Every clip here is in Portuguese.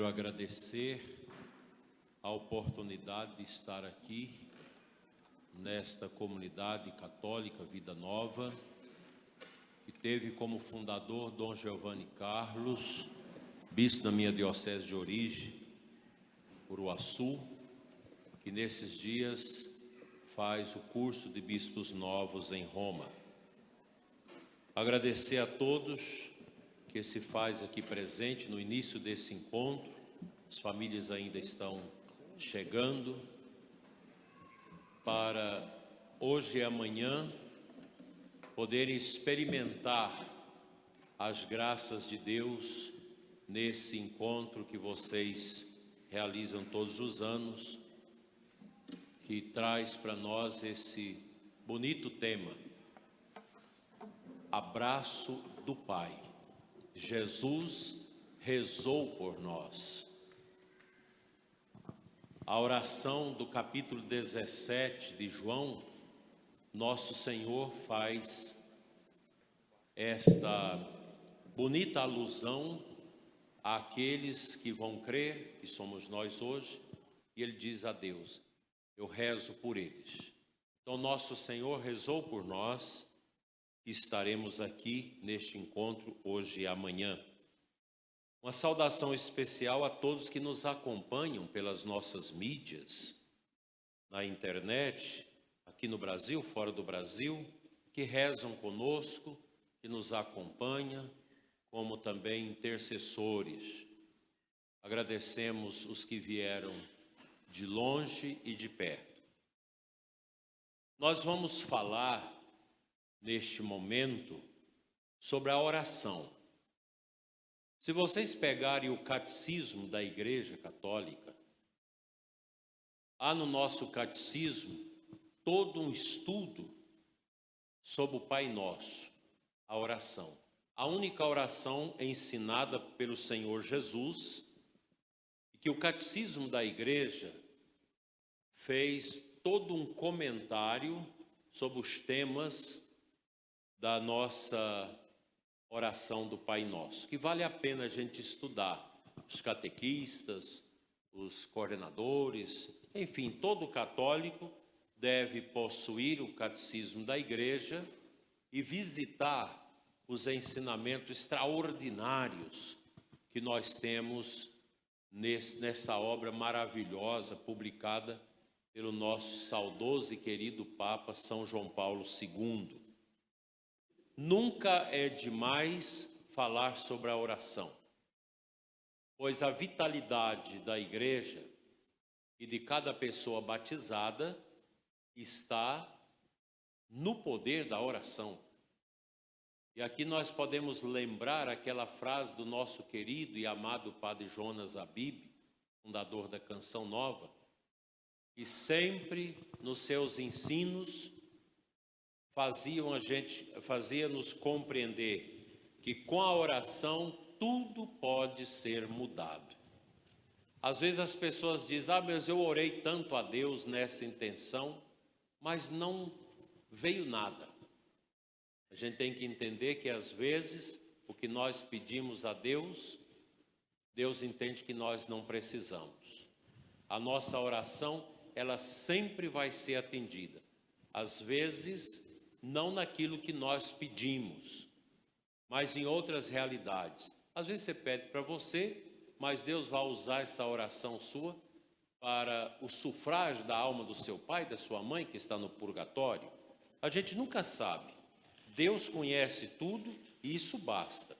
Quero agradecer a oportunidade de estar aqui nesta comunidade católica Vida Nova, que teve como fundador Dom Giovanni Carlos, bispo da minha diocese de origem, Uruaçu, que nesses dias faz o curso de bispos novos em Roma. Agradecer a todos que se faz aqui presente no início desse encontro. As famílias ainda estão chegando para hoje e amanhã poderem experimentar as graças de Deus nesse encontro que vocês realizam todos os anos, que traz para nós esse bonito tema, abraço do Pai. Jesus rezou por nós. A oração do capítulo 17 de João, nosso Senhor faz esta bonita alusão àqueles que vão crer, que somos nós hoje, e ele diz a Deus: Eu rezo por eles. Então, nosso Senhor rezou por nós que estaremos aqui neste encontro hoje e amanhã. Uma saudação especial a todos que nos acompanham pelas nossas mídias, na internet, aqui no Brasil, fora do Brasil, que rezam conosco, que nos acompanham, como também intercessores. Agradecemos os que vieram de longe e de perto. Nós vamos falar neste momento sobre a oração. Se vocês pegarem o catecismo da Igreja Católica, há no nosso catecismo todo um estudo sobre o Pai Nosso, a oração. A única oração ensinada pelo Senhor Jesus, e que o catecismo da Igreja fez todo um comentário sobre os temas da nossa oração do Pai Nosso, que vale a pena a gente estudar. Os catequistas, os coordenadores, enfim, todo católico deve possuir o catecismo da igreja e visitar os ensinamentos extraordinários que nós temos nessa obra maravilhosa publicada pelo nosso saudoso e querido Papa São João Paulo II. Nunca é demais falar sobre a oração, pois a vitalidade da igreja e de cada pessoa batizada está no poder da oração. E aqui nós podemos lembrar aquela frase do nosso querido e amado Padre Jonas Abib, fundador da Canção Nova, que sempre nos seus ensinos faziam a gente, fazia nos compreender que com a oração tudo pode ser mudado. Às vezes as pessoas dizem: "Ah, mas eu orei tanto a Deus nessa intenção, mas não veio nada". A gente tem que entender que às vezes o que nós pedimos a Deus, Deus entende que nós não precisamos. A nossa oração, ela sempre vai ser atendida. Às vezes não naquilo que nós pedimos, mas em outras realidades. Às vezes você pede para você, mas Deus vai usar essa oração sua para o sufrágio da alma do seu pai, da sua mãe que está no purgatório. A gente nunca sabe. Deus conhece tudo e isso basta.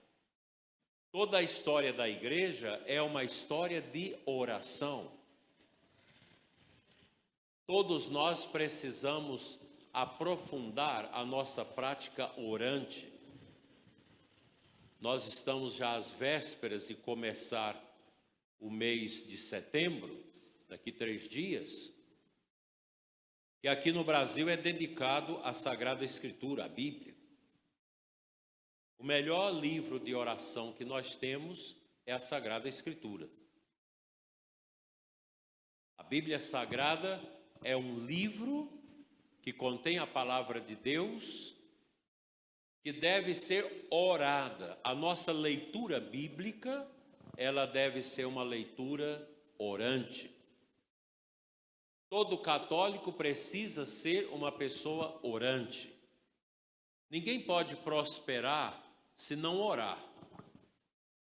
Toda a história da igreja é uma história de oração. Todos nós precisamos aprofundar a nossa prática orante. Nós estamos já às vésperas de começar o mês de setembro, daqui três dias, que aqui no Brasil é dedicado à Sagrada Escritura, à Bíblia. O melhor livro de oração que nós temos é a Sagrada Escritura. A Bíblia Sagrada é um livro que contém a palavra de Deus, que deve ser orada. A nossa leitura bíblica ela deve ser uma leitura orante. Todo católico precisa ser uma pessoa orante. Ninguém pode prosperar se não orar.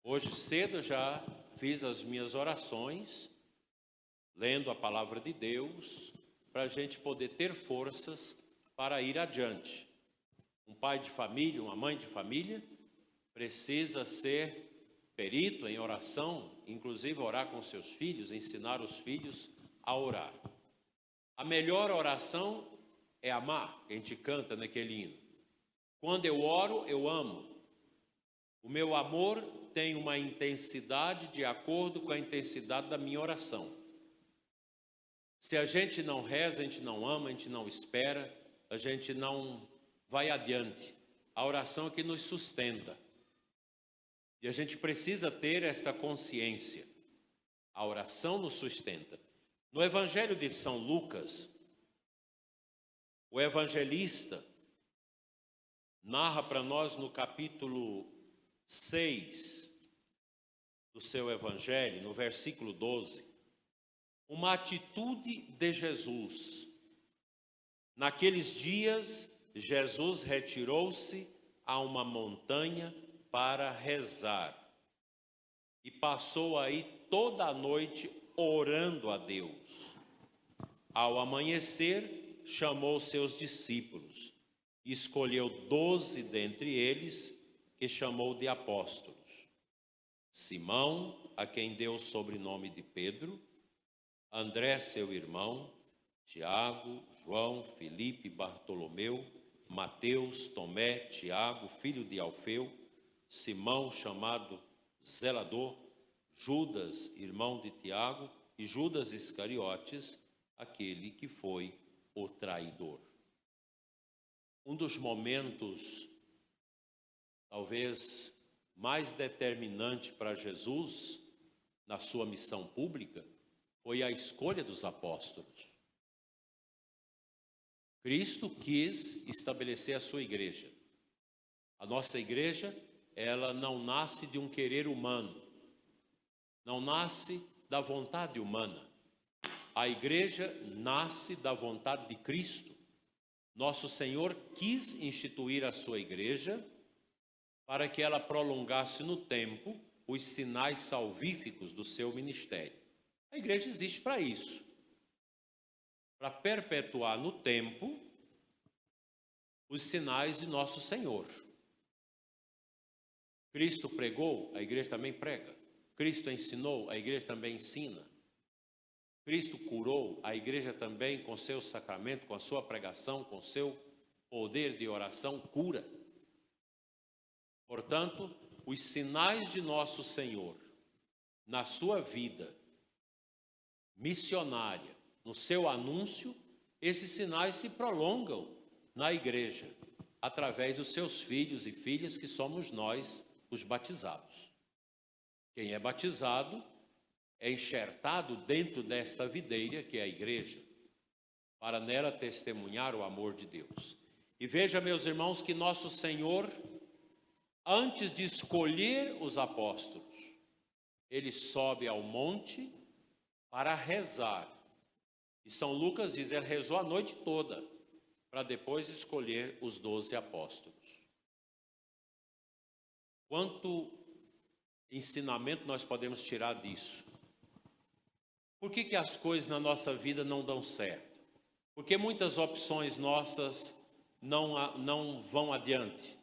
Hoje cedo já fiz as minhas orações, lendo a palavra de Deus, para a gente poder ter forças para ir adiante. Um pai de família, uma mãe de família, precisa ser perito em oração, inclusive orar com seus filhos, ensinar os filhos a orar. A melhor oração é amar, que a gente canta naquele hino. Quando eu oro, eu amo. O meu amor tem uma intensidade de acordo com a intensidade da minha oração. Se a gente não reza, a gente não ama, a gente não espera, a gente não vai adiante. A oração é que nos sustenta. E a gente precisa ter esta consciência. A oração nos sustenta. No Evangelho de São Lucas, o evangelista narra para nós no capítulo 6 do seu evangelho, no versículo 12, uma atitude de Jesus. Naqueles dias, Jesus retirou-se a uma montanha para rezar. E passou aí toda a noite orando a Deus. Ao amanhecer, chamou seus discípulos, escolheu doze dentre eles, que chamou de apóstolos. Simão, a quem deu o sobrenome de Pedro, André, seu irmão, Tiago, João, Felipe, Bartolomeu, Mateus, Tomé, Tiago, filho de Alfeu, Simão, chamado Zelador, Judas, irmão de Tiago, e Judas Iscariotes, aquele que foi o traidor. Um dos momentos, talvez mais determinante para Jesus na sua missão pública, foi a escolha dos apóstolos. Cristo quis estabelecer a sua igreja. A nossa igreja ela não nasce de um querer humano, não nasce da vontade humana. A igreja nasce da vontade de Cristo. Nosso Senhor quis instituir a sua igreja para que ela prolongasse no tempo os sinais salvíficos do seu ministério. A igreja existe para isso para perpetuar no tempo os sinais de nosso Senhor. Cristo pregou, a igreja também prega. Cristo ensinou, a igreja também ensina. Cristo curou, a igreja também, com seu sacramento, com a sua pregação, com seu poder de oração, cura. Portanto, os sinais de nosso Senhor na sua vida missionária, no seu anúncio, esses sinais se prolongam na igreja, através dos seus filhos e filhas, que somos nós, os batizados. Quem é batizado é enxertado dentro desta videira que é a igreja, para nela testemunhar o amor de Deus. E veja, meus irmãos, que nosso Senhor, antes de escolher os apóstolos, ele sobe ao monte para rezar. E São Lucas diz, ele rezou a noite toda, para depois escolher os doze apóstolos. Quanto ensinamento nós podemos tirar disso? Por que, que as coisas na nossa vida não dão certo? Porque muitas opções nossas não, não vão adiante.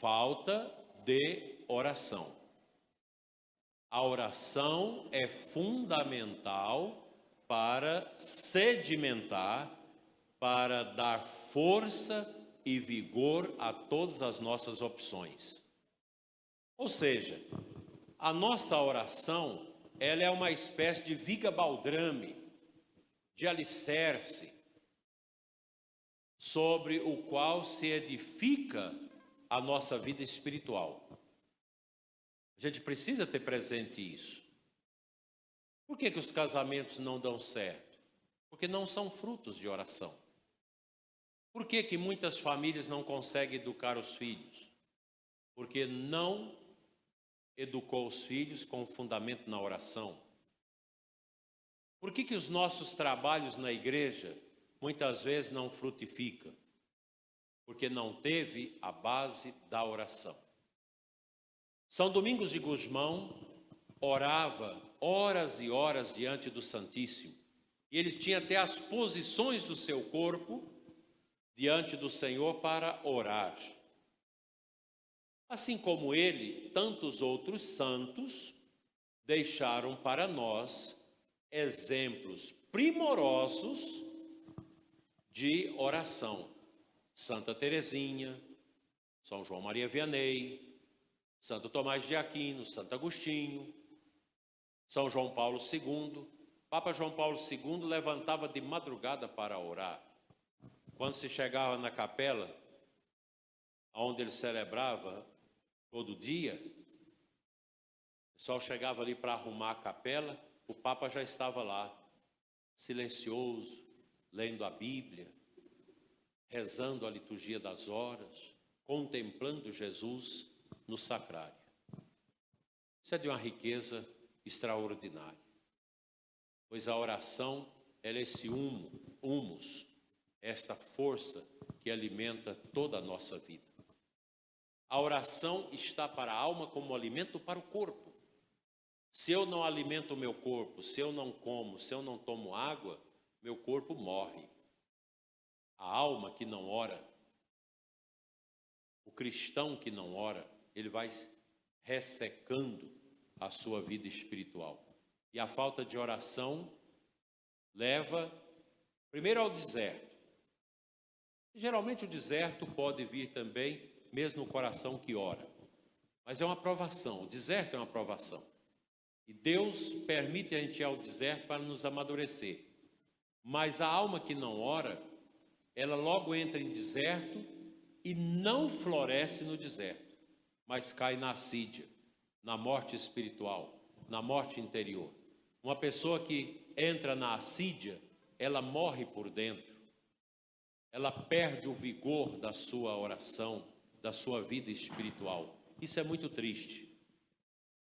Falta de oração. A oração é fundamental para sedimentar, para dar força e vigor a todas as nossas opções. Ou seja, a nossa oração, ela é uma espécie de viga baldrame, de alicerce, sobre o qual se edifica a nossa vida espiritual. A gente precisa ter presente isso. Por que, que os casamentos não dão certo? Porque não são frutos de oração. Por que, que muitas famílias não conseguem educar os filhos? Porque não educou os filhos com fundamento na oração? Por que, que os nossos trabalhos na igreja muitas vezes não frutificam? Porque não teve a base da oração. São Domingos de Gusmão orava horas e horas diante do Santíssimo. E ele tinha até as posições do seu corpo diante do Senhor para orar. Assim como ele, tantos outros santos deixaram para nós exemplos primorosos de oração. Santa Teresinha, São João Maria Vianney, Santo Tomás de Aquino, Santo Agostinho, São João Paulo II. Papa João Paulo II levantava de madrugada para orar. Quando se chegava na capela, onde ele celebrava todo dia, o pessoal chegava ali para arrumar a capela, o Papa já estava lá, silencioso, lendo a Bíblia, rezando a liturgia das horas, contemplando Jesus no sacrário. Isso é de uma riqueza extraordinária, pois a oração é esse humo, humus, esta força que alimenta toda a nossa vida. A oração está para a alma como alimento para o corpo. Se eu não alimento o meu corpo, se eu não como, se eu não tomo água, meu corpo morre. A alma que não ora, o cristão que não ora, ele vai ressecando a sua vida espiritual. E a falta de oração leva primeiro ao deserto. Geralmente o deserto pode vir também mesmo no coração que ora. Mas é uma provação, o deserto é uma provação. E Deus permite a gente ir ao deserto para nos amadurecer. Mas a alma que não ora, ela logo entra em deserto e não floresce no deserto, mas cai na assídia, na morte espiritual, na morte interior. Uma pessoa que entra na assídia, ela morre por dentro. Ela perde o vigor da sua oração, da sua vida espiritual. Isso é muito triste.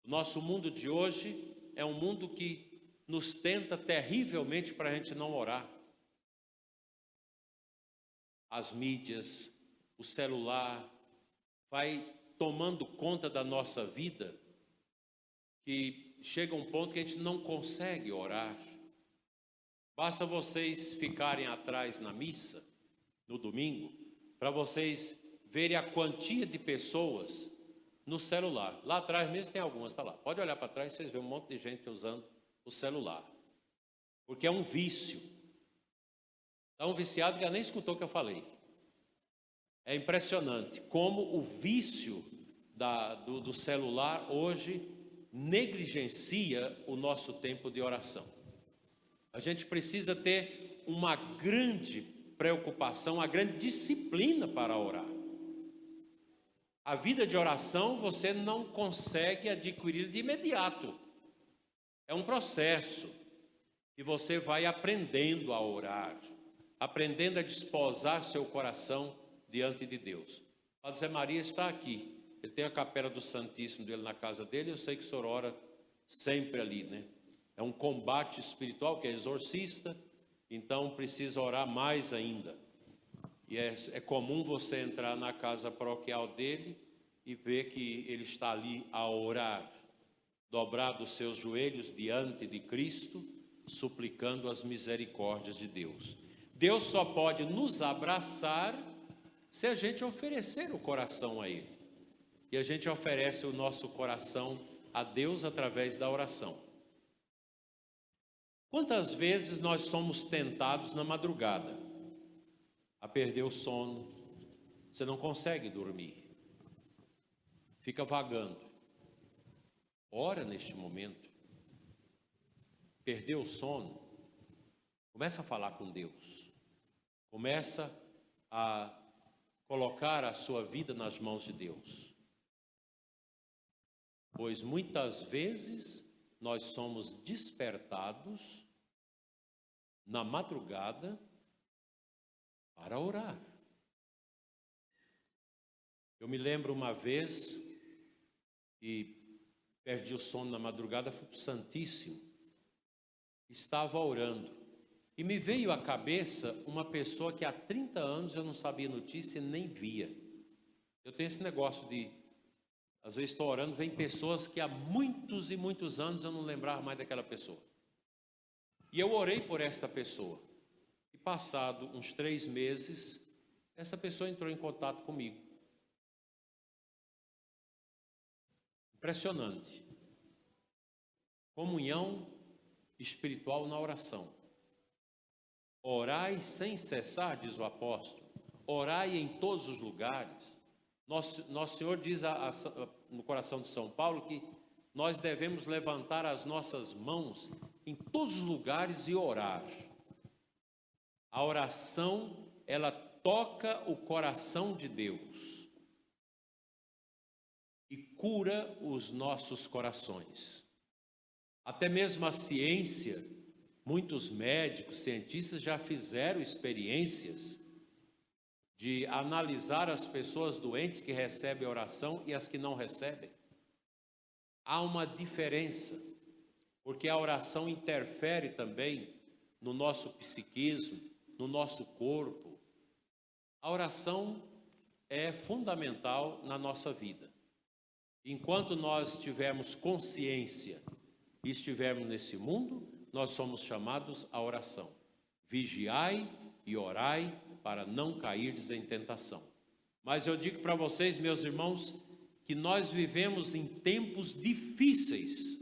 O nosso mundo de hoje é um mundo que nos tenta terrivelmente para a gente não orar. As mídias, o celular, vai tomando conta da nossa vida, que chega um ponto que a gente não consegue orar. Basta vocês ficarem atrás na missa, no domingo, para vocês verem a quantia de pessoas no celular. Lá atrás mesmo tem algumas, está lá. Pode olhar para trás, vocês vêem um monte de gente usando o celular. Porque é um vício. Está um viciado que já nem escutou o que eu falei. É impressionante como o vício da, do, do celular hoje negligencia o nosso tempo de oração. A gente precisa ter uma grande preocupação, uma grande disciplina para orar. A vida de oração você não consegue adquirir de imediato. É um processo e você vai aprendendo a orar, aprendendo a desposar seu coração diante de Deus. Padre Zé Maria está aqui. Ele tem a capela do Santíssimo dele na casa dele. Eu sei que o senhor ora sempre ali, né? É um combate espiritual que é exorcista, então precisa orar mais ainda. E é, é comum você entrar na casa paroquial dele e ver que ele está ali a orar, dobrado os seus joelhos diante de Cristo, suplicando as misericórdias de Deus. Deus só pode nos abraçar se a gente oferecer o coração a Ele. E a gente oferece o nosso coração a Deus através da oração. Quantas vezes nós somos tentados na madrugada? a perder o sono, você não consegue dormir, fica vagando. Ora neste momento, perdeu o sono, começa a falar com Deus, começa a colocar a sua vida nas mãos de Deus. Pois muitas vezes nós somos despertados na madrugada para orar. Eu me lembro uma vez, e perdi o sono na madrugada, fui para o Santíssimo. Estava orando. E me veio à cabeça uma pessoa que há 30 anos eu não sabia notícia nem via. Eu tenho esse negócio de, às vezes estou orando, vem pessoas que há muitos e muitos anos eu não lembrava mais daquela pessoa. E eu orei por esta pessoa. E passado uns três meses, essa pessoa entrou em contato comigo. Impressionante. Comunhão espiritual na oração. Orai sem cessar, diz o apóstolo. Orai em todos os lugares. Nosso, Nosso Senhor diz a, a, no coração de São Paulo que nós devemos levantar as nossas mãos em todos os lugares e orar. A oração, ela toca o coração de Deus e cura os nossos corações. Até mesmo a ciência, muitos médicos, cientistas já fizeram experiências de analisar as pessoas doentes que recebem oração e as que não recebem. Há uma diferença, porque a oração interfere também no nosso psiquismo, no nosso corpo. A oração é fundamental na nossa vida. Enquanto nós tivermos consciência e estivermos nesse mundo, nós somos chamados à oração. Vigiai e orai para não cairdes em tentação. Mas eu digo para vocês, meus irmãos, que nós vivemos em tempos difíceis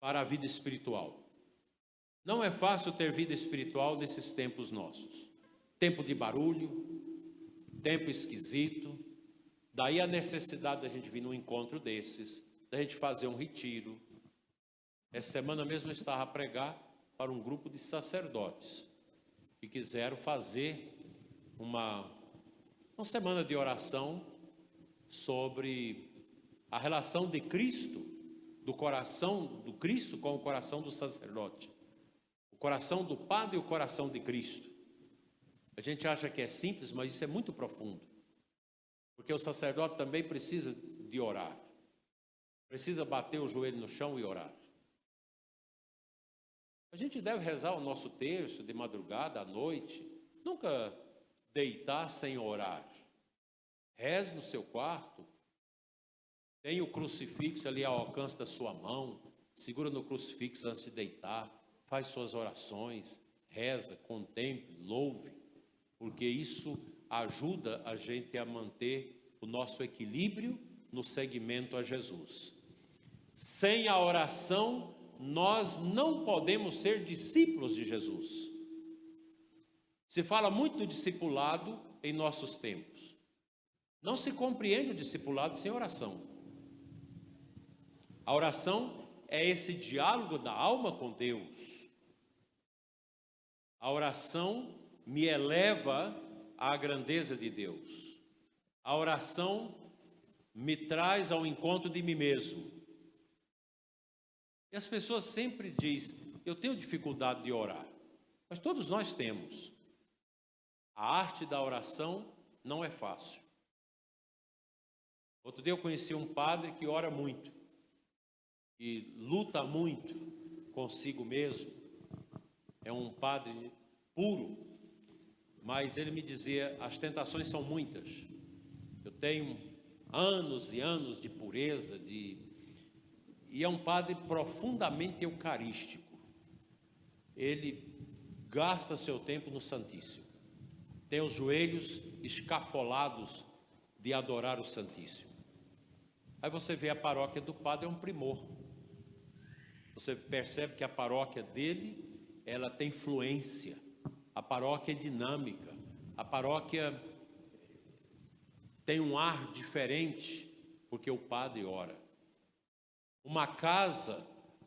para a vida espiritual. Não é fácil ter vida espiritual nesses tempos nossos. Tempo de barulho, tempo esquisito. Daí a necessidade da gente vir num encontro desses, da gente fazer um retiro. Essa semana mesmo eu estava a pregar para um grupo de sacerdotes que quiseram fazer uma, uma semana de oração sobre a relação de Cristo, do coração do Cristo com o coração do sacerdote coração do Padre e o coração de Cristo. A gente acha que é simples, mas isso é muito profundo. Porque o sacerdote também precisa de orar. Precisa bater o joelho no chão e orar. A gente deve rezar o nosso terço de madrugada, à noite. Nunca deitar sem orar. Reze no seu quarto. Tenha o crucifixo ali ao alcance da sua mão. Segura no crucifixo antes de deitar faz suas orações, reza, contemple, louve, porque isso ajuda a gente a manter o nosso equilíbrio no seguimento a Jesus. Sem a oração, nós não podemos ser discípulos de Jesus. Se fala muito do discipulado em nossos tempos. Não se compreende o discipulado sem oração. A oração é esse diálogo da alma com Deus. A oração me eleva à grandeza de Deus. A oração me traz ao encontro de mim mesmo. E as pessoas sempre dizem: eu tenho dificuldade de orar. Mas todos nós temos. A arte da oração não é fácil. Outro dia eu conheci um padre que ora muito e luta muito consigo mesmo é um padre puro, mas ele me dizia: as tentações são muitas. Eu tenho anos e anos de pureza, de e é um padre profundamente eucarístico. Ele gasta seu tempo no Santíssimo. Tem os joelhos escafolados de adorar o Santíssimo. Aí você vê a paróquia do padre é um primor. Você percebe que a paróquia dele ela tem fluência, a paróquia é dinâmica, a paróquia tem um ar diferente, porque o padre ora. Uma casa,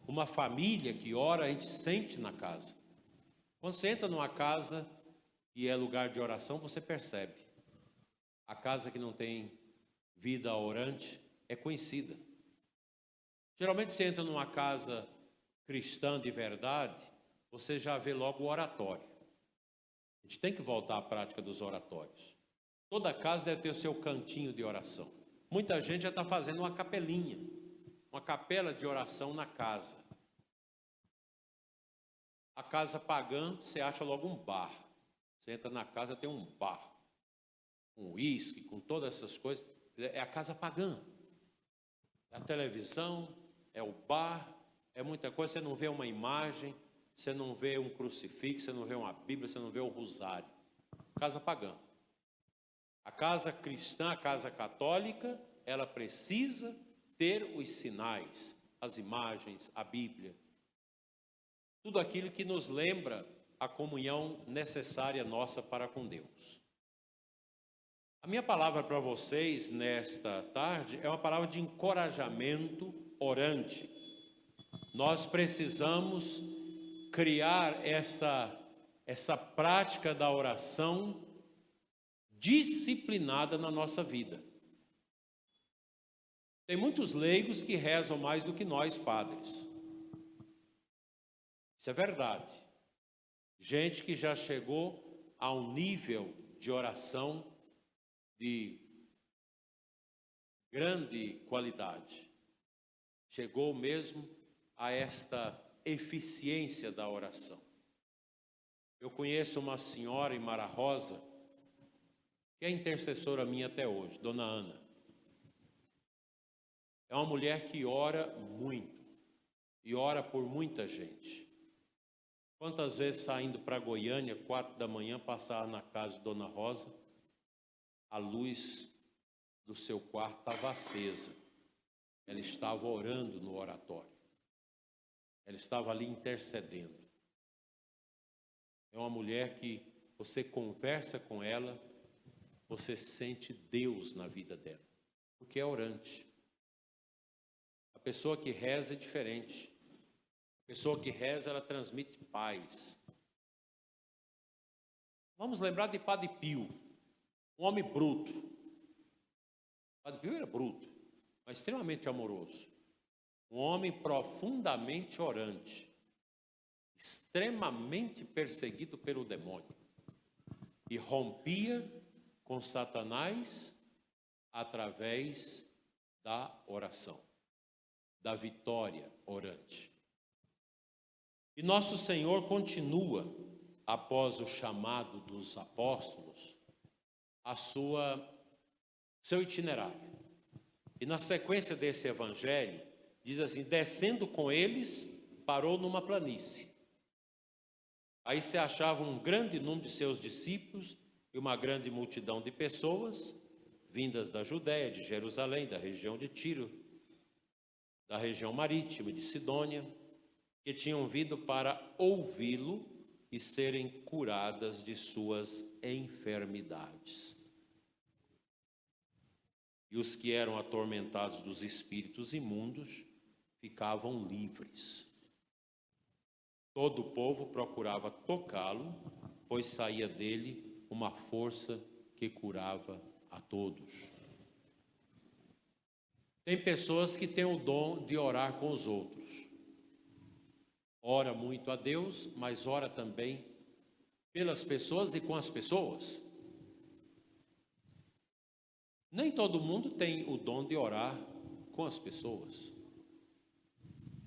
uma família que ora, a gente sente na casa. Quando você entra numa casa e é lugar de oração, você percebe. A casa que não tem vida orante é conhecida. Geralmente você entra numa casa cristã de verdade, você já vê logo o oratório. A gente tem que voltar à prática dos oratórios. Toda casa deve ter o seu cantinho de oração. Muita gente já está fazendo uma capelinha, uma capela de oração na casa. A casa pagã, você acha logo um bar. Você entra na casa, tem um bar. Com uísque, com todas essas coisas. É a casa pagã. É a televisão, é o bar, é muita coisa. Você não vê uma imagem, você não vê um crucifixo, você não vê uma Bíblia, você não vê o rosário. Casa pagã. A casa cristã, a casa católica, ela precisa ter os sinais, as imagens, a Bíblia, tudo aquilo que nos lembra a comunhão necessária nossa para com Deus. A minha palavra para vocês nesta tarde é uma palavra de encorajamento orante. Nós precisamos criar essa, essa prática da oração disciplinada na nossa vida. Tem muitos leigos que rezam mais do que nós, padres. Isso é verdade. Gente que já chegou a um nível de oração de grande qualidade. Chegou mesmo a esta eficiência da oração. Eu conheço uma senhora em Mara Rosa, que é intercessora minha até hoje, Dona Ana. É uma mulher que ora muito e ora por muita gente. Quantas vezes saindo para Goiânia, quatro da manhã, passava na casa de Dona Rosa, a luz do seu quarto estava acesa. Ela estava orando no oratório. Ela estava ali intercedendo. É uma mulher que você conversa com ela, você sente Deus na vida dela, porque é orante. A pessoa que reza é diferente. Pessoa que reza, ela transmite paz. Vamos lembrar de Padre Pio, um homem bruto. Padre Pio era bruto, mas extremamente amoroso. Um homem profundamente orante, extremamente perseguido pelo demônio. E rompia com Satanás através da oração, da vitória orante. E nosso Senhor continua, após o chamado dos apóstolos, a sua seu itinerário. E na sequência desse evangelho, diz assim: descendo com eles, parou numa planície. Aí se achava um grande número de seus discípulos e uma grande multidão de pessoas, vindas da Judéia, de Jerusalém, da região de Tiro, da região marítima de Sidônia que tinham vindo para ouvi-lo e serem curadas de suas enfermidades. E os que eram atormentados dos espíritos imundos ficavam livres. Todo o povo procurava tocá-lo, pois saía dele uma força que curava a todos. Tem pessoas que têm o dom de orar com os outros ora muito a Deus, mas ora também pelas pessoas e com as pessoas. Nem todo mundo tem o dom de orar com as pessoas.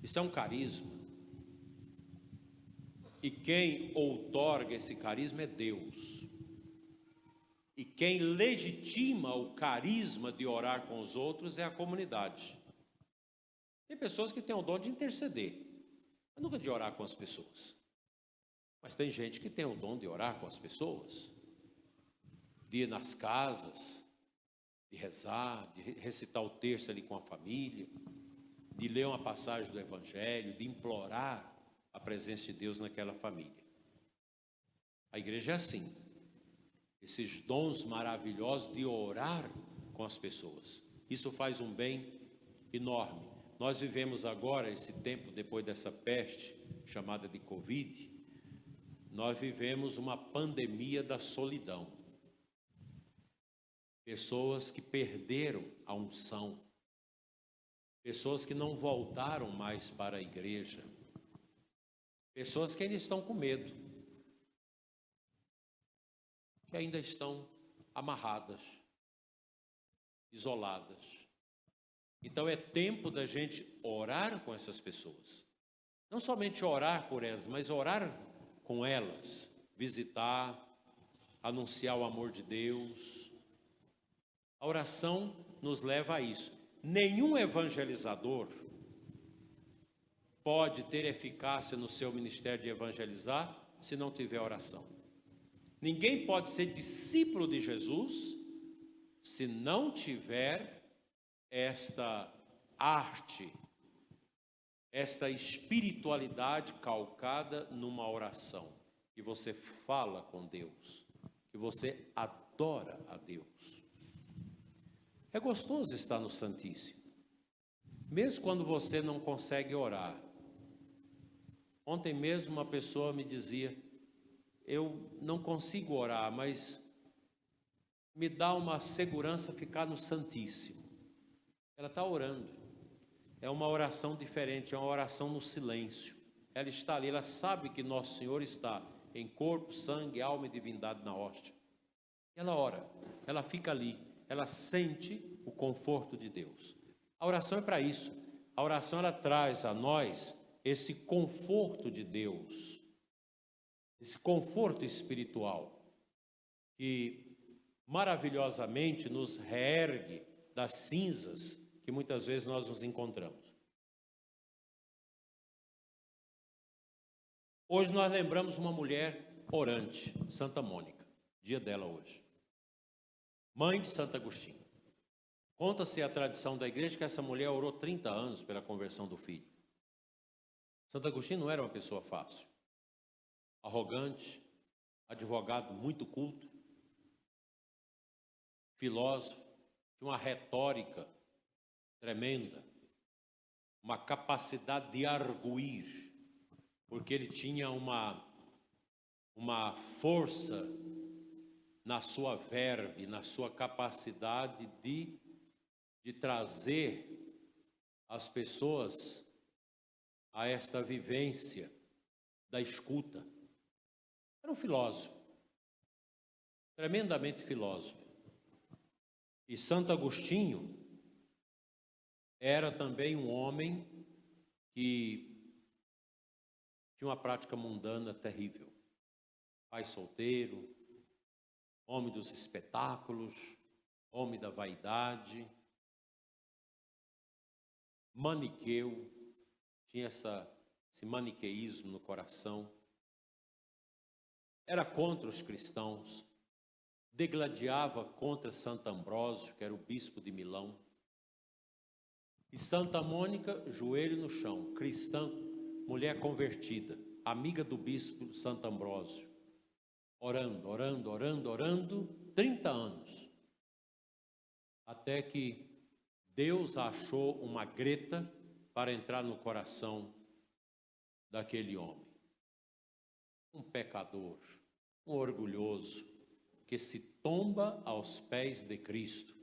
Isso é um carisma. E quem outorga esse carisma é Deus. E quem legitima o carisma de orar com os outros é a comunidade. Tem pessoas que têm o dom de interceder mas nunca de orar com as pessoas. Mas tem gente que tem o dom de orar com as pessoas, de ir nas casas, de rezar, de recitar o texto ali com a família, de ler uma passagem do Evangelho, de implorar a presença de Deus naquela família. A igreja é assim. Esses dons maravilhosos de orar com as pessoas. Isso faz um bem enorme. Nós vivemos agora esse tempo depois dessa peste chamada de Covid, nós vivemos uma pandemia da solidão. Pessoas que perderam a unção, pessoas que não voltaram mais para a igreja, pessoas que ainda estão com medo, que ainda estão amarradas. isoladas. Então é tempo da gente orar com essas pessoas. Não somente orar por elas, mas orar com elas, visitar, anunciar o amor de Deus. A oração nos leva a isso. Nenhum evangelizador pode ter eficácia no seu ministério de evangelizar se não tiver oração. Ninguém pode ser discípulo de Jesus se não tiver esta arte, esta espiritualidade calcada numa oração, que você fala com Deus, que você adora a Deus. É gostoso estar no Santíssimo, mesmo quando você não consegue orar. Ontem mesmo uma pessoa me dizia: Eu não consigo orar, mas me dá uma segurança ficar no Santíssimo. Ela está orando. É uma oração diferente, é uma oração no silêncio. Ela está ali, ela sabe que Nosso Senhor está em corpo, sangue, alma e divindade na hóstia. Ela ora, ela fica ali, ela sente o conforto de Deus. A oração é para isso. A oração ela traz a nós esse conforto de Deus, esse conforto espiritual que maravilhosamente nos reergue das cinzas que muitas vezes nós nos encontramos. Hoje nós lembramos uma mulher orante, Santa Mônica, dia dela hoje. Mãe de Santo Agostinho. Conta-se a tradição da igreja que essa mulher orou 30 anos pela conversão do filho. Santo Agostinho não era uma pessoa fácil. Arrogante, advogado muito culto, filósofo, de uma retórica tremenda, uma capacidade de arguir, porque ele tinha uma, uma força na sua verve, na sua capacidade de, de trazer as pessoas a esta vivência da escuta. Era um filósofo, tremendamente filósofo. E Santo Agostinho era também um homem que tinha uma prática mundana terrível. Pai solteiro, homem dos espetáculos, homem da vaidade, maniqueu, tinha essa, esse maniqueísmo no coração, era contra os cristãos, degladiava contra Santo Ambrósio, que era o bispo de Milão. E Santa Mônica, joelho no chão, cristã, mulher convertida, amiga do bispo Santo Ambrósio, orando, orando, orando, orando, 30 anos. Até que Deus achou uma greta para entrar no coração daquele homem. Um pecador, um orgulhoso, que se tomba aos pés de Cristo.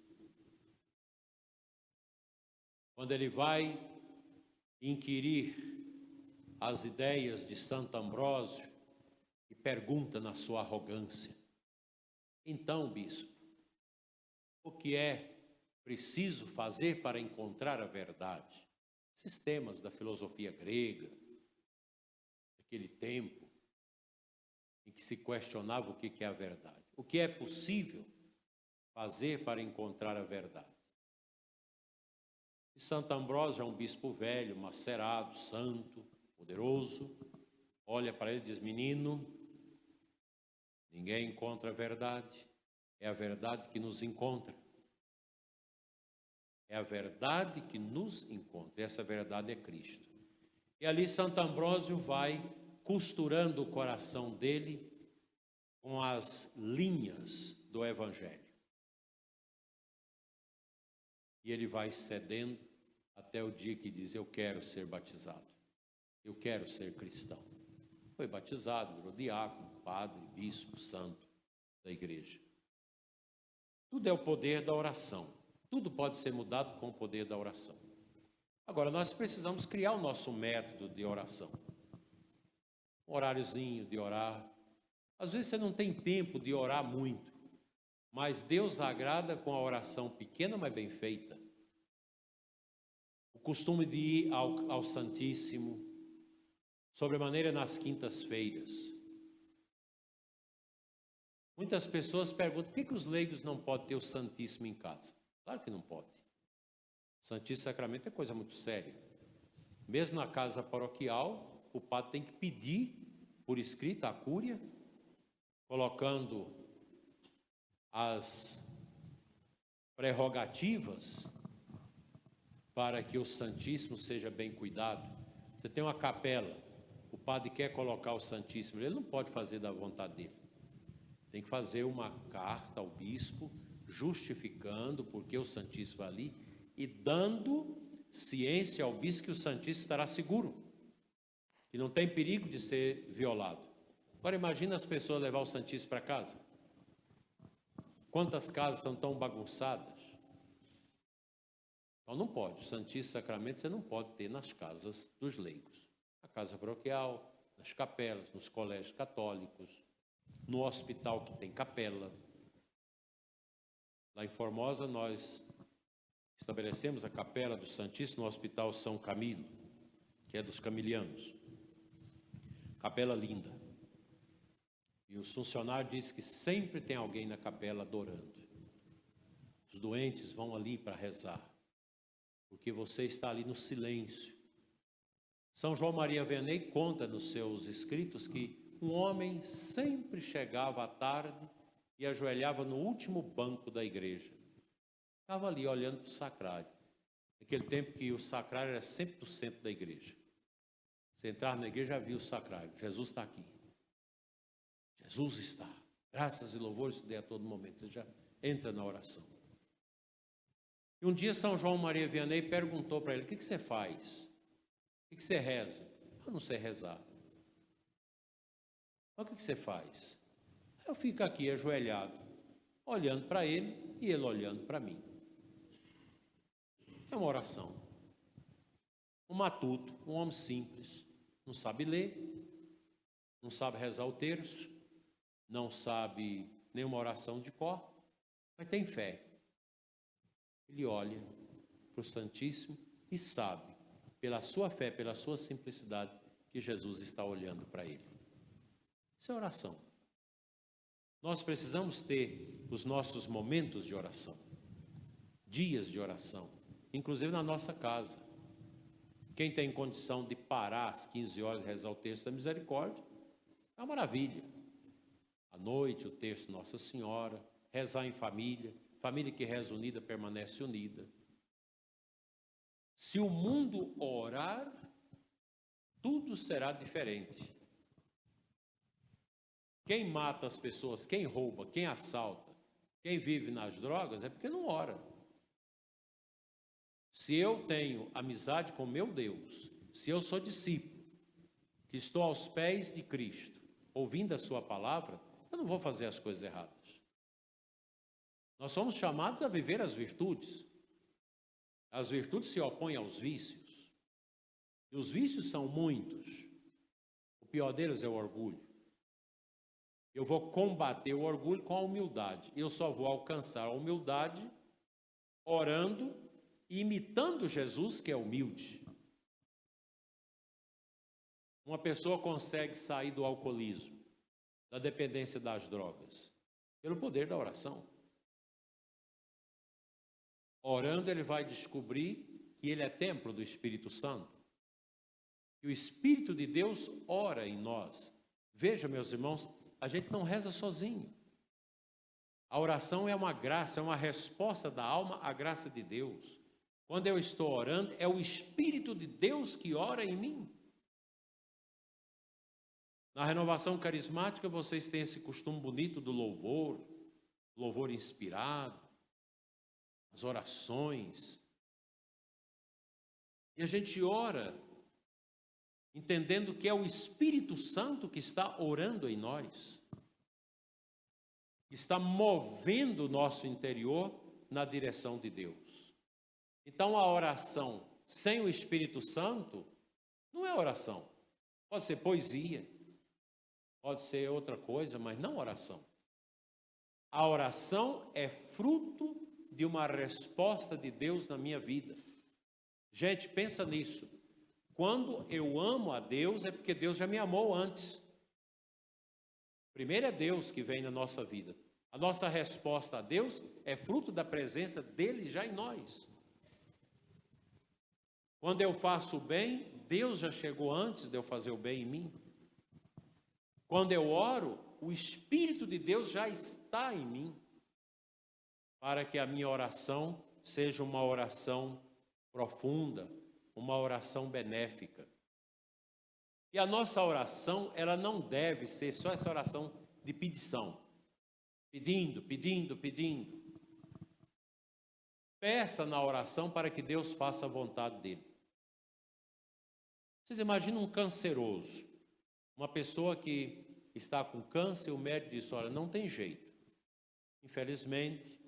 Quando ele vai inquirir as ideias de Santo Ambrósio e pergunta na sua arrogância: Então, bispo, o que é preciso fazer para encontrar a verdade? Sistemas da filosofia grega, daquele tempo, em que se questionava o que é a verdade. O que é possível fazer para encontrar a verdade? E Santo Ambrósio é um bispo velho, macerado, santo, poderoso. Olha para ele e diz: Menino, ninguém encontra a verdade, é a verdade que nos encontra. É a verdade que nos encontra, essa verdade é Cristo. E ali Santo Ambrósio vai costurando o coração dele com as linhas do Evangelho. E ele vai cedendo até o dia que diz: Eu quero ser batizado, eu quero ser cristão. Foi batizado, virou diácono, padre, bispo, santo da igreja. Tudo é o poder da oração. Tudo pode ser mudado com o poder da oração. Agora, nós precisamos criar o nosso método de oração um horáriozinho de orar. Às vezes você não tem tempo de orar muito. Mas Deus agrada com a oração pequena, mas bem feita. O costume de ir ao, ao Santíssimo, sobremaneira nas quintas-feiras. Muitas pessoas perguntam por que, que os leigos não podem ter o Santíssimo em casa. Claro que não pode. O Santíssimo Sacramento é coisa muito séria. Mesmo na casa paroquial, o padre tem que pedir por escrito a cúria, colocando as prerrogativas para que o Santíssimo seja bem cuidado. Você tem uma capela, o padre quer colocar o Santíssimo, ele não pode fazer da vontade dele. Tem que fazer uma carta ao bispo justificando porque o Santíssimo ali e dando ciência ao bispo que o Santíssimo estará seguro, que não tem perigo de ser violado. Agora imagina as pessoas levar o Santíssimo para casa. Quantas casas são tão bagunçadas? Então não pode, o Santíssimo Sacramento você não pode ter nas casas dos leigos. Na casa paroquial, nas capelas, nos colégios católicos, no hospital que tem capela. Lá em Formosa nós estabelecemos a capela do Santíssimo no Hospital São Camilo, que é dos camilianos. Capela linda. E os funcionários dizem que sempre tem alguém na capela adorando. Os doentes vão ali para rezar, porque você está ali no silêncio. São João Maria Vianney conta nos seus escritos que um homem sempre chegava à tarde e ajoelhava no último banco da igreja. Ficava ali olhando para o sacrário. Naquele tempo que o sacrário era sempre do centro da igreja. Você entrar na igreja já viu o sacrário. Jesus está aqui. Jesus está. Graças e louvores se dê a todo momento. Você já entra na oração. E um dia São João Maria Vianney perguntou para ele: O que, que você faz? O que, que você reza? Eu não sei rezar. Mas o que, que você faz? Eu fico aqui ajoelhado, olhando para ele e ele olhando para mim. É uma oração. Um matuto, um homem simples, não sabe ler, não sabe rezar o terço, não sabe nenhuma oração de cor, mas tem fé. Ele olha para o Santíssimo e sabe, pela sua fé, pela sua simplicidade, que Jesus está olhando para ele. Isso é oração. Nós precisamos ter os nossos momentos de oração, dias de oração, inclusive na nossa casa. Quem tem condição de parar às 15 horas e rezar o texto da misericórdia, é uma maravilha. À noite, o texto Nossa Senhora, rezar em família, família que reza unida permanece unida. Se o mundo orar, tudo será diferente. Quem mata as pessoas, quem rouba, quem assalta, quem vive nas drogas é porque não ora. Se eu tenho amizade com meu Deus, se eu sou discípulo, que estou aos pés de Cristo, ouvindo a Sua palavra, eu não vou fazer as coisas erradas. Nós somos chamados a viver as virtudes. As virtudes se opõem aos vícios. E os vícios são muitos. O pior deles é o orgulho. Eu vou combater o orgulho com a humildade. Eu só vou alcançar a humildade orando imitando Jesus, que é humilde. Uma pessoa consegue sair do alcoolismo, da dependência das drogas, pelo poder da oração. Orando, ele vai descobrir que ele é templo do Espírito Santo. E o Espírito de Deus ora em nós. Veja, meus irmãos, a gente não reza sozinho. A oração é uma graça, é uma resposta da alma à graça de Deus. Quando eu estou orando, é o Espírito de Deus que ora em mim. Na renovação carismática, vocês têm esse costume bonito do louvor, louvor inspirado, as orações. E a gente ora entendendo que é o Espírito Santo que está orando em nós, está movendo o nosso interior na direção de Deus. Então a oração sem o Espírito Santo não é oração. Pode ser poesia, pode ser outra coisa, mas não oração. A oração é fruto de uma resposta de Deus na minha vida. Gente, pensa nisso. Quando eu amo a Deus, é porque Deus já me amou antes. Primeiro é Deus que vem na nossa vida. A nossa resposta a Deus é fruto da presença dele já em nós. Quando eu faço o bem, Deus já chegou antes de eu fazer o bem em mim. Quando eu oro, o Espírito de Deus já está em mim, para que a minha oração seja uma oração profunda, uma oração benéfica. E a nossa oração, ela não deve ser só essa oração de pedição. Pedindo, pedindo, pedindo. Peça na oração para que Deus faça a vontade dele. Vocês imaginam um canceroso, uma pessoa que está com câncer, o médico diz: olha, não tem jeito. Infelizmente,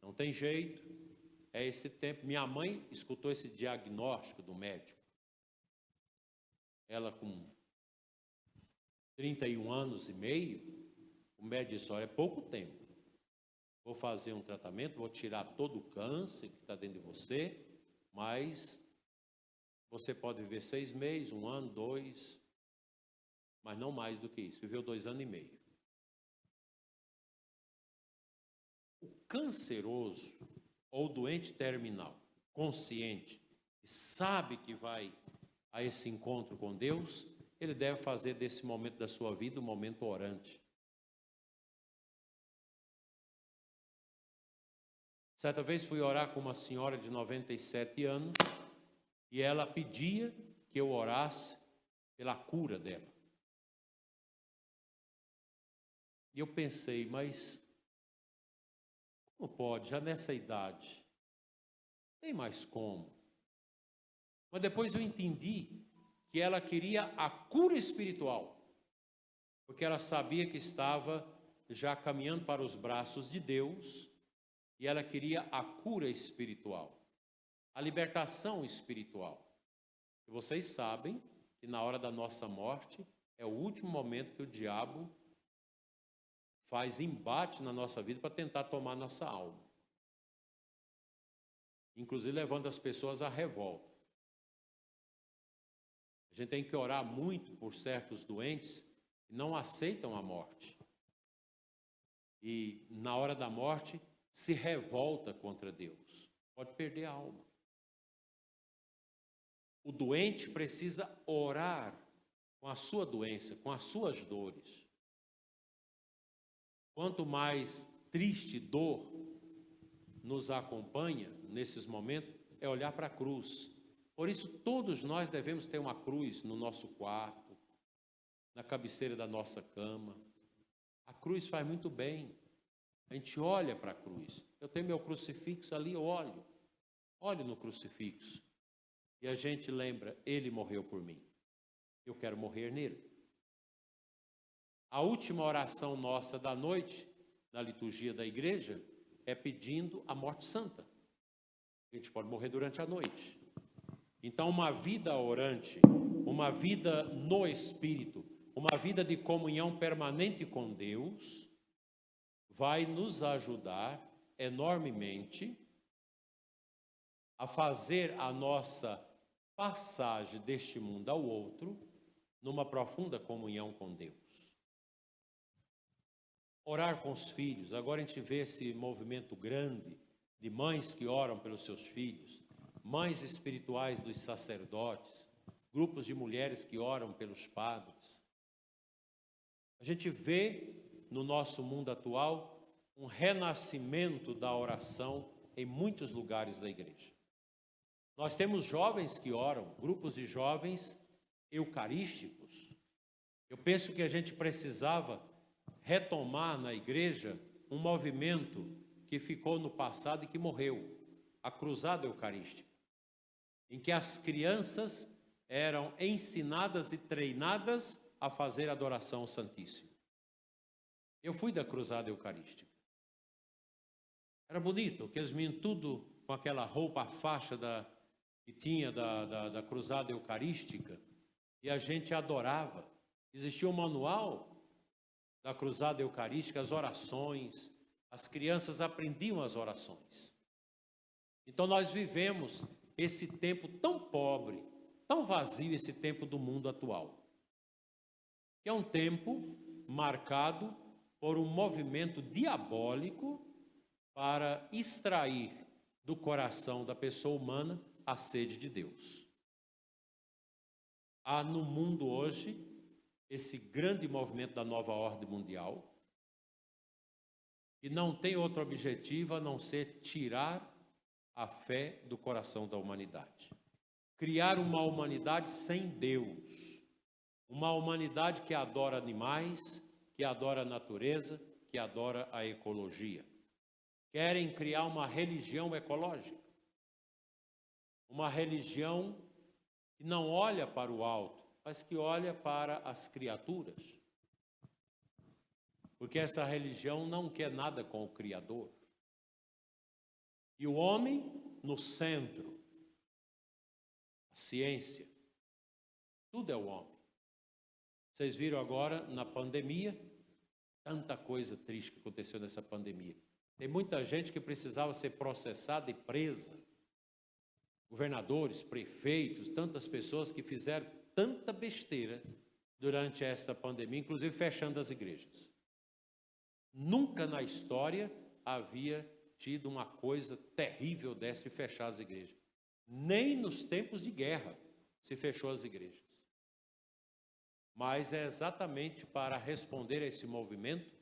não tem jeito. É esse tempo. Minha mãe escutou esse diagnóstico do médico. Ela com 31 anos e meio, o médico disse: olha, é pouco tempo. Vou fazer um tratamento, vou tirar todo o câncer que está dentro de você, mas você pode viver seis meses, um ano, dois, mas não mais do que isso. Viveu dois anos e meio. O canceroso ou doente terminal, consciente, e sabe que vai a esse encontro com Deus, ele deve fazer desse momento da sua vida um momento orante. Certa vez fui orar com uma senhora de 97 anos e ela pedia que eu orasse pela cura dela. E eu pensei, mas como pode, já nessa idade? Tem mais como. Mas depois eu entendi que ela queria a cura espiritual, porque ela sabia que estava já caminhando para os braços de Deus e ela queria a cura espiritual, a libertação espiritual. E vocês sabem que na hora da nossa morte é o último momento que o diabo faz embate na nossa vida para tentar tomar nossa alma. Inclusive levando as pessoas à revolta. A gente tem que orar muito por certos doentes que não aceitam a morte. E na hora da morte se revolta contra Deus. Pode perder a alma. O doente precisa orar com a sua doença, com as suas dores. Quanto mais triste dor nos acompanha nesses momentos, é olhar para a cruz. Por isso, todos nós devemos ter uma cruz no nosso quarto, na cabeceira da nossa cama. A cruz faz muito bem. A gente olha para a cruz. Eu tenho meu crucifixo ali, eu olho. Olho no crucifixo. E a gente lembra, ele morreu por mim. Eu quero morrer nele. A última oração nossa da noite, na liturgia da igreja, é pedindo a morte santa. A gente pode morrer durante a noite. Então, uma vida orante, uma vida no Espírito, uma vida de comunhão permanente com Deus, vai nos ajudar enormemente a fazer a nossa passagem deste mundo ao outro numa profunda comunhão com Deus. Orar com os filhos. Agora a gente vê esse movimento grande de mães que oram pelos seus filhos, mães espirituais dos sacerdotes, grupos de mulheres que oram pelos padres. A gente vê no nosso mundo atual um renascimento da oração em muitos lugares da igreja. Nós temos jovens que oram, grupos de jovens eucarísticos. Eu penso que a gente precisava retomar na igreja um movimento que ficou no passado e que morreu, a cruzada eucarística, em que as crianças eram ensinadas e treinadas a fazer adoração ao Santíssimo. Eu fui da cruzada eucarística. Era bonito, aqueles meninos tudo com aquela roupa, a faixa da, que tinha da, da, da cruzada eucarística, e a gente adorava. Existia um manual da cruzada eucarística, as orações, as crianças aprendiam as orações. Então nós vivemos esse tempo tão pobre, tão vazio, esse tempo do mundo atual. Que é um tempo marcado por um movimento diabólico para extrair do coração da pessoa humana a sede de Deus. Há no mundo hoje esse grande movimento da nova ordem mundial, que não tem outro objetivo a não ser tirar a fé do coração da humanidade. Criar uma humanidade sem Deus. Uma humanidade que adora animais, que adora a natureza, que adora a ecologia. Querem criar uma religião ecológica. Uma religião que não olha para o alto, mas que olha para as criaturas. Porque essa religião não quer nada com o Criador. E o homem no centro. A ciência. Tudo é o homem. Vocês viram agora na pandemia, tanta coisa triste que aconteceu nessa pandemia. Tem muita gente que precisava ser processada e presa. Governadores, prefeitos, tantas pessoas que fizeram tanta besteira durante esta pandemia, inclusive fechando as igrejas. Nunca na história havia tido uma coisa terrível dessa de fechar as igrejas. Nem nos tempos de guerra se fechou as igrejas. Mas é exatamente para responder a esse movimento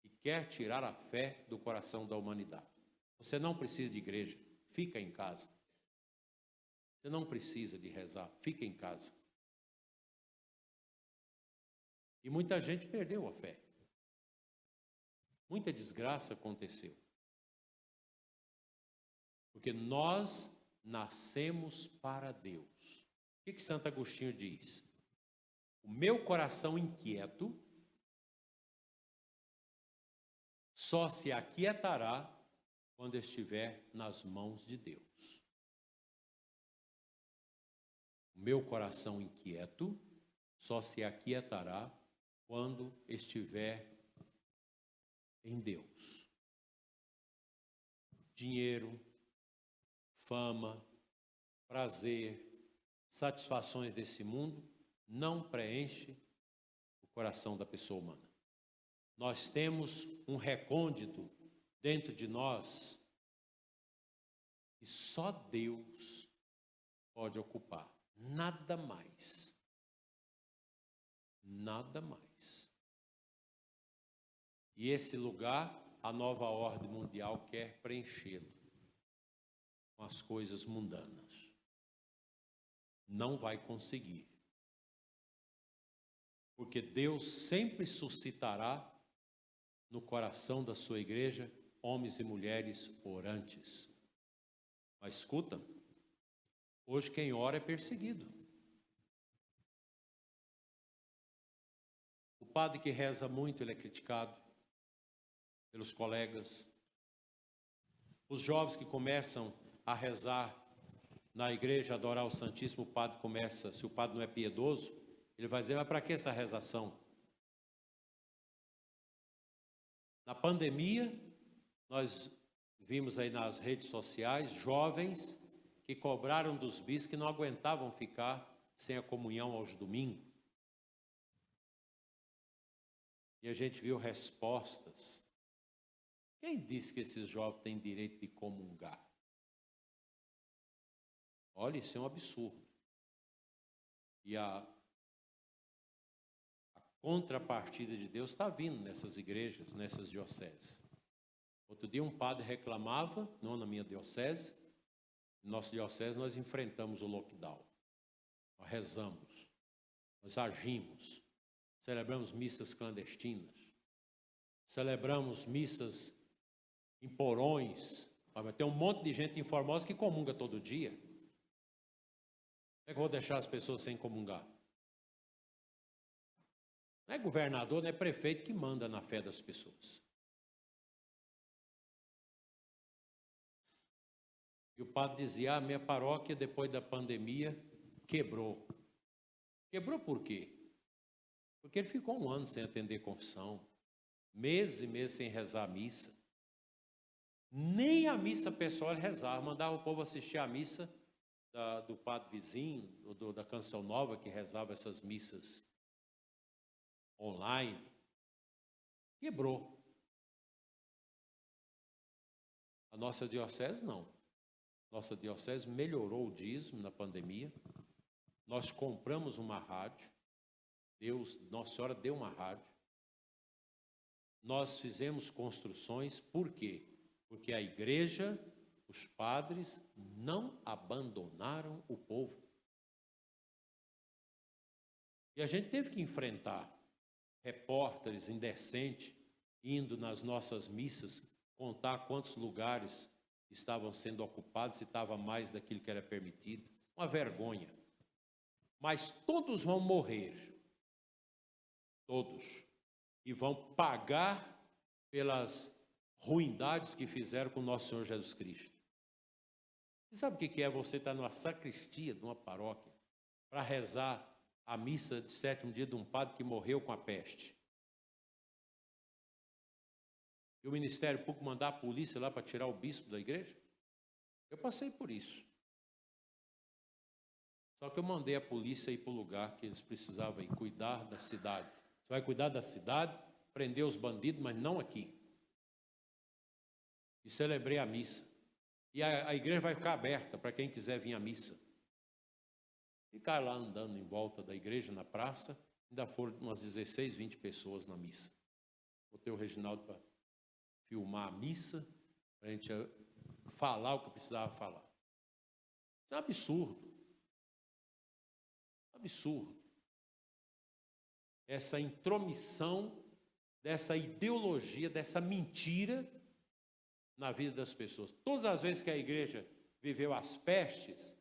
que quer tirar a fé do coração da humanidade. Você não precisa de igreja, fica em casa. Você não precisa de rezar, fica em casa. E muita gente perdeu a fé. Muita desgraça aconteceu. Porque nós nascemos para Deus. O que, que Santo Agostinho diz? O meu coração inquieto só se aquietará quando estiver nas mãos de Deus. Meu coração inquieto só se aquietará quando estiver em Deus. Dinheiro, fama, prazer, satisfações desse mundo não preenche o coração da pessoa humana. Nós temos um recôndito dentro de nós que só Deus pode ocupar, nada mais. Nada mais. E esse lugar, a nova ordem mundial quer preenchê-lo com as coisas mundanas. Não vai conseguir. Porque Deus sempre suscitará no coração da sua igreja homens e mulheres orantes. Mas escuta, hoje quem ora é perseguido. O padre que reza muito, ele é criticado pelos colegas. Os jovens que começam a rezar na igreja, adorar o Santíssimo, o padre começa, se o padre não é piedoso, ele vai dizer, mas para que essa rezação? Na pandemia, nós vimos aí nas redes sociais jovens que cobraram dos bispos que não aguentavam ficar sem a comunhão aos domingos. E a gente viu respostas. Quem disse que esses jovens têm direito de comungar? Olha, isso é um absurdo. E a, a contrapartida de Deus está vindo nessas igrejas, nessas dioceses. Outro dia um padre reclamava, não na minha diocese, nossa diocese nós enfrentamos o lockdown. Nós rezamos, nós agimos, celebramos missas clandestinas, celebramos missas em porões. Tem um monte de gente em Formosa que comunga todo dia. Como é que eu vou deixar as pessoas sem comungar? Não é governador, não é prefeito que manda na fé das pessoas. O padre dizia: ah, minha paróquia, depois da pandemia, quebrou. Quebrou por quê? Porque ele ficou um ano sem atender confissão, meses e meses sem rezar a missa. Nem a missa pessoal rezava, mandava o povo assistir a missa da, do padre vizinho, do, da Canção Nova, que rezava essas missas online. Quebrou. A nossa diocese não. Nossa diocese melhorou o dízimo na pandemia. Nós compramos uma rádio. Deus, Nossa Senhora deu uma rádio. Nós fizemos construções, por quê? Porque a igreja, os padres não abandonaram o povo. E a gente teve que enfrentar repórteres indecentes indo nas nossas missas contar quantos lugares estavam sendo ocupados, se estava mais daquilo que era permitido. Uma vergonha. Mas todos vão morrer. Todos. E vão pagar pelas ruindades que fizeram com o nosso Senhor Jesus Cristo. Você sabe o que é você estar numa sacristia de uma paróquia para rezar a missa de sétimo dia de um padre que morreu com a peste? E o Ministério Público mandar a polícia lá para tirar o bispo da igreja? Eu passei por isso. Só que eu mandei a polícia ir para o lugar que eles precisavam ir, cuidar da cidade. Você vai cuidar da cidade, prender os bandidos, mas não aqui e celebrei a missa. E a, a igreja vai ficar aberta para quem quiser vir à missa. Ficar lá andando em volta da igreja, na praça, ainda foram umas 16, 20 pessoas na missa. Botei o Reginaldo para filmar a missa, para a gente eh, falar o que precisava falar. Isso é um absurdo. Absurdo. Essa intromissão dessa ideologia, dessa mentira na vida das pessoas. Todas as vezes que a igreja viveu as pestes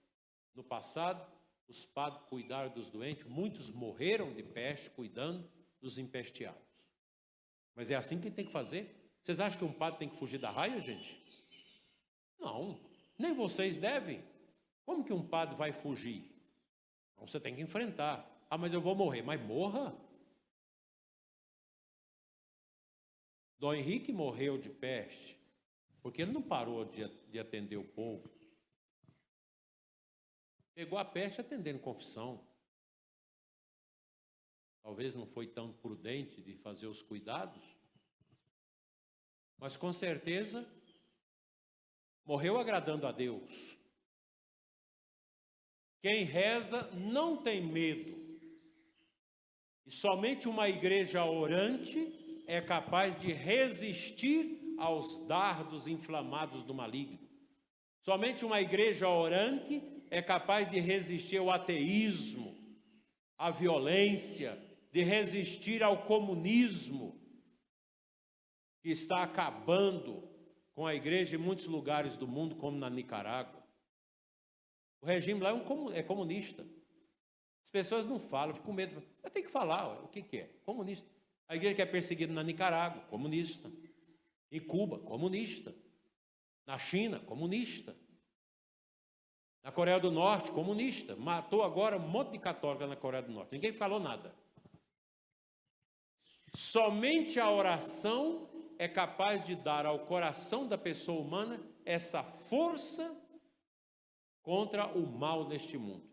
no passado, os padres cuidaram dos doentes, muitos morreram de peste cuidando dos empesteados. Mas é assim que tem que fazer? Vocês acham que um padre tem que fugir da raia, gente? Não, nem vocês devem. Como que um padre vai fugir? Então você tem que enfrentar. Ah, mas eu vou morrer. Mas morra. Dom Henrique morreu de peste. Porque ele não parou de, de atender o povo. Pegou a peste atendendo confissão. Talvez não foi tão prudente de fazer os cuidados. Mas com certeza morreu agradando a Deus. Quem reza não tem medo. E somente uma igreja orante é capaz de resistir aos dardos inflamados do maligno. Somente uma igreja orante é capaz de resistir ao ateísmo, à violência, de resistir ao comunismo, que está acabando com a igreja em muitos lugares do mundo, como na Nicarágua. O regime lá é, um, é comunista. As pessoas não falam, ficam com medo. Mas tem que falar, o que, que é? Comunista. A igreja que é perseguida na Nicarágua, comunista. Em Cuba, comunista. Na China, comunista. Na Coreia do Norte, comunista. Matou agora um monte de católica na Coreia do Norte. Ninguém falou nada. Somente a oração é capaz de dar ao coração da pessoa humana essa força contra o mal neste mundo.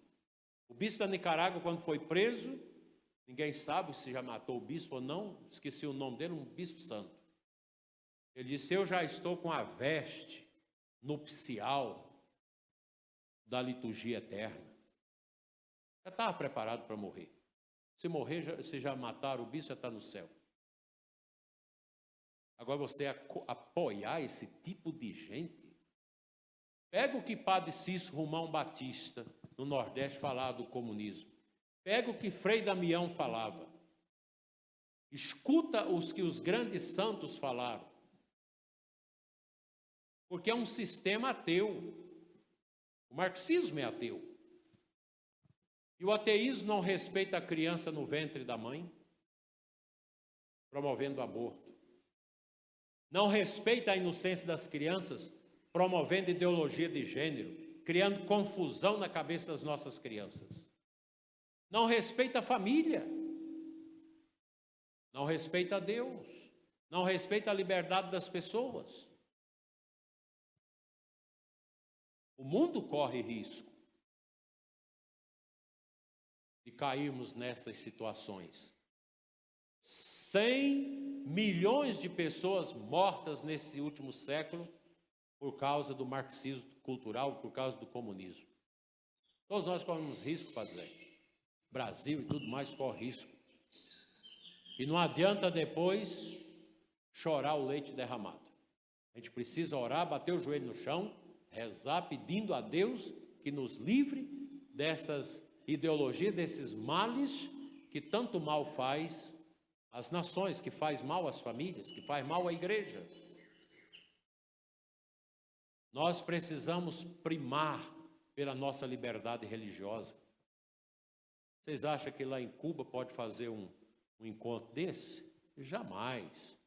O bispo da Nicarágua, quando foi preso, ninguém sabe se já matou o bispo ou não, esqueci o nome dele, um bispo santo. Ele disse: Eu já estou com a veste nupcial da liturgia eterna. Já estava preparado para morrer. Se morrer, já, se já mataram o bicho, já está no céu. Agora você apoiar esse tipo de gente. Pega o que Padre Cícero Romão Batista, no Nordeste, falava do comunismo. Pega o que Frei Damião falava. Escuta os que os grandes santos falaram. Porque é um sistema ateu. O marxismo é ateu. E o ateísmo não respeita a criança no ventre da mãe, promovendo aborto. Não respeita a inocência das crianças, promovendo ideologia de gênero, criando confusão na cabeça das nossas crianças. Não respeita a família. Não respeita a Deus. Não respeita a liberdade das pessoas. O mundo corre risco de cairmos nessas situações. 100 milhões de pessoas mortas nesse último século por causa do marxismo cultural, por causa do comunismo. Todos nós corremos risco, Padre Brasil e tudo mais corre risco. E não adianta depois chorar o leite derramado. A gente precisa orar, bater o joelho no chão, rezar, pedindo a Deus que nos livre dessas ideologias, desses males que tanto mal faz às nações, que faz mal às famílias, que faz mal à igreja. Nós precisamos primar pela nossa liberdade religiosa. Vocês acham que lá em Cuba pode fazer um, um encontro desse? Jamais.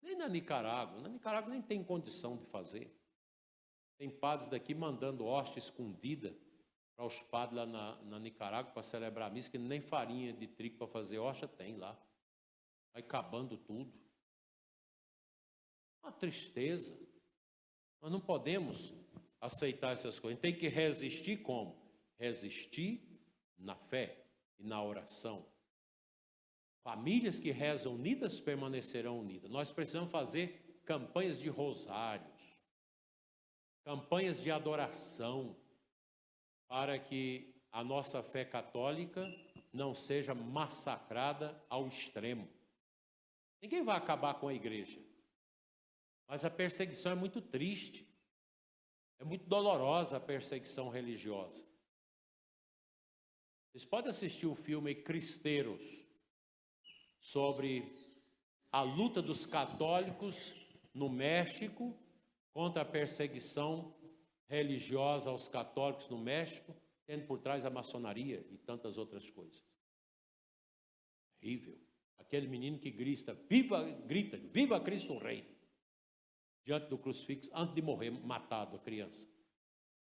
Nem na Nicarágua. Na Nicarágua nem tem condição de fazer. Tem padres daqui mandando hóstia escondida para os padres lá na, na Nicarágua para celebrar a missa, que nem farinha de trigo para fazer hóstia tem lá. Vai acabando tudo. Uma tristeza. Nós não podemos aceitar essas coisas. Tem que resistir como? Resistir na fé e na oração. Famílias que rezam unidas permanecerão unidas. Nós precisamos fazer campanhas de rosários, campanhas de adoração, para que a nossa fé católica não seja massacrada ao extremo. Ninguém vai acabar com a igreja, mas a perseguição é muito triste, é muito dolorosa a perseguição religiosa. Vocês podem assistir o filme Cristeiros, sobre a luta dos católicos no México contra a perseguição religiosa aos católicos no México, tendo por trás a maçonaria e tantas outras coisas. Horrível. Aquele menino que grita, viva, grita, viva Cristo Rei, diante do crucifixo, antes de morrer, matado a criança.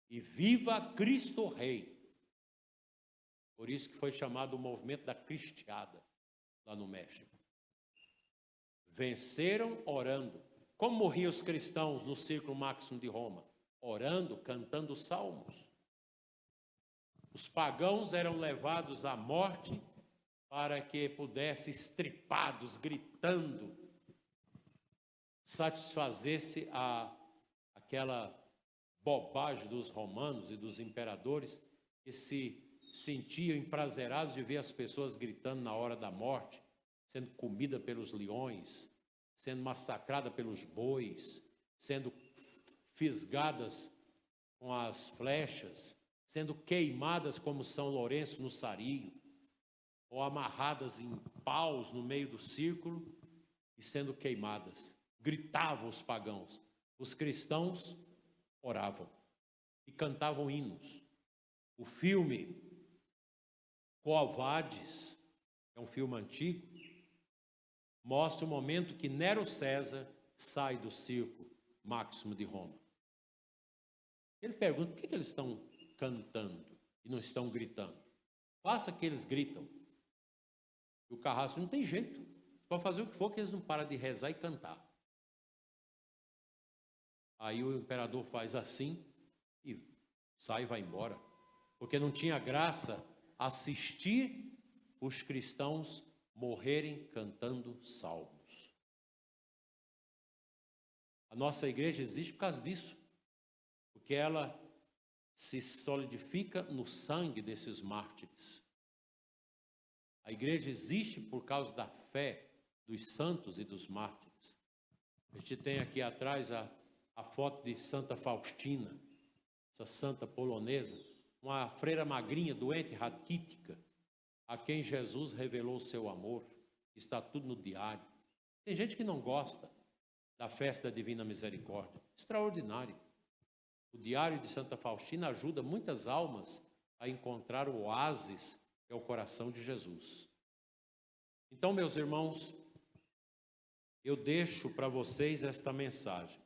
E viva Cristo Rei. Por isso que foi chamado o movimento da cristiada, lá no México. Venceram orando. Como morriam os cristãos no círculo máximo de Roma? Orando, cantando salmos. Os pagãos eram levados à morte para que pudessem, estripados, gritando, satisfazesse a, aquela bobagem dos romanos e dos imperadores que se sentiam emprazerados de ver as pessoas gritando na hora da morte, sendo comida pelos leões, sendo massacrada pelos bois, sendo fisgadas com as flechas, sendo queimadas como São Lourenço no Sario, ou amarradas em paus no meio do círculo e sendo queimadas. Gritavam os pagãos. Os cristãos oravam e cantavam hinos. O filme Covardes, é um filme antigo, mostra o momento que Nero César sai do circo máximo de Roma. Ele pergunta por que, que eles estão cantando e não estão gritando. Faça que eles gritam. E o carrasco não tem jeito. Pode fazer o que for, que eles não param de rezar e cantar. Aí o imperador faz assim e sai e vai embora. Porque não tinha graça assistir os cristãos morrerem cantando salmos. A nossa igreja existe por causa disso, porque ela se solidifica no sangue desses mártires. A igreja existe por causa da fé dos santos e dos mártires. A gente tem aqui atrás a, a foto de Santa Faustina, essa santa polonesa, uma freira magrinha, doente, raquítica, a quem Jesus revelou o seu amor. Está tudo no diário. Tem gente que não gosta da festa da Divina Misericórdia. Extraordinário. O diário de Santa Faustina ajuda muitas almas a encontrar o oásis é o coração de Jesus. Então, meus irmãos, eu deixo para vocês esta mensagem.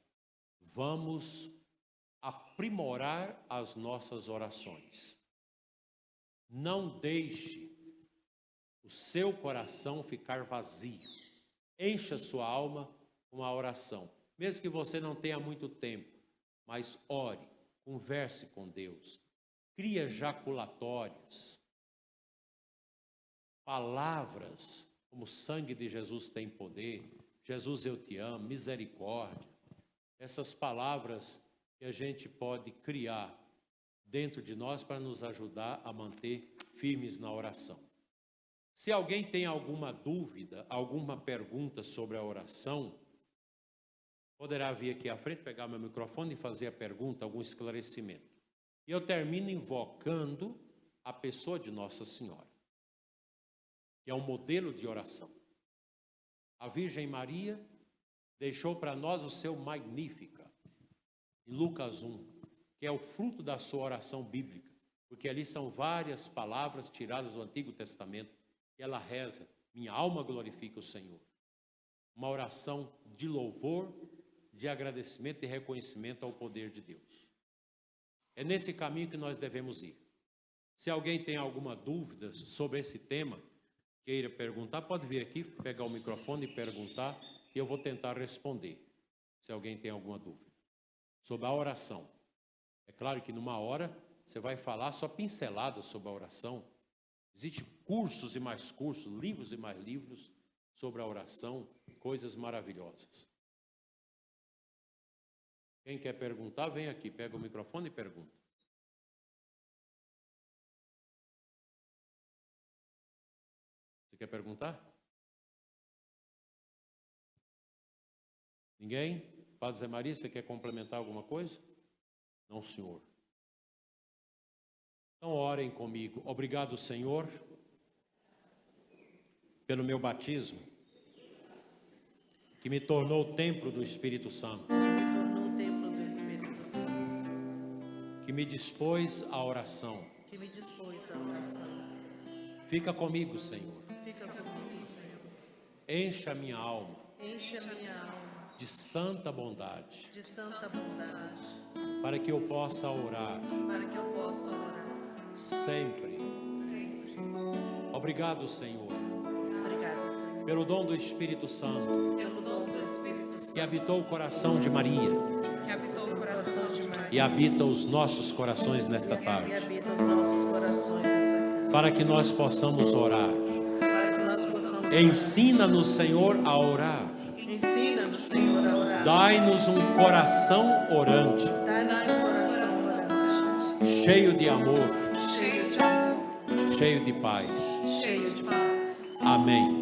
Vamos aprimorar as nossas orações. Não deixe o seu coração ficar vazio. Encha sua alma com a oração. Mesmo que você não tenha muito tempo, mas ore, Converse com Deus. Cria jaculatórios. Palavras como o sangue de Jesus tem poder. Jesus, eu te amo. Misericórdia. Essas palavras que a gente pode criar dentro de nós para nos ajudar a manter firmes na oração. Se alguém tem alguma dúvida, alguma pergunta sobre a oração, poderá vir aqui à frente, pegar meu microfone e fazer a pergunta, algum esclarecimento. E eu termino invocando a pessoa de Nossa Senhora, que é um modelo de oração. A Virgem Maria deixou para nós o seu Magnífica, em Lucas 1, que é o fruto da sua oração bíblica, porque ali são várias palavras tiradas do Antigo Testamento, e ela reza: Minha alma glorifica o Senhor. Uma oração de louvor, de agradecimento e reconhecimento ao poder de Deus. É nesse caminho que nós devemos ir. Se alguém tem alguma dúvida sobre esse tema, queira perguntar, pode vir aqui, pegar o microfone e perguntar, e eu vou tentar responder, se alguém tem alguma dúvida. Sobre a oração. É claro que numa hora você vai falar só pinceladas sobre a oração. Existem cursos e mais cursos, livros e mais livros sobre a oração, coisas maravilhosas. Quem quer perguntar, vem aqui, pega o microfone e pergunta. Quer perguntar? Ninguém? Padre Zé Maria, você quer complementar alguma coisa? Não, Senhor. Então orem comigo. Obrigado, Senhor, pelo meu batismo, que me tornou o templo do Espírito Santo. tornou o templo do Espírito Santo, que me dispôs à oração. que me dispôs à oração. Fica comigo, Senhor. Fica comigo, Senhor. Encha minha alma Enche a minha alma de santa bondade, de santa bondade, para que eu possa orar para que eu possa orar sempre. sempre. Obrigado, Senhor, Obrigada, Senhor, pelo dom do Espírito Santo pelo dom do Espírito Santo que habitou o coração de Maria que habitou o coração de Maria e habita os nossos corações nesta e tarde, habita os nossos para que nós possamos orar. Ensina-nos, Senhor, a orar. Ensina-nos, Senhor, a orar. Dai-nos um coração orante, Dá-nos um coração orante, cheio de amor, cheio de amor, cheio de paz. cheio de paz. Amém.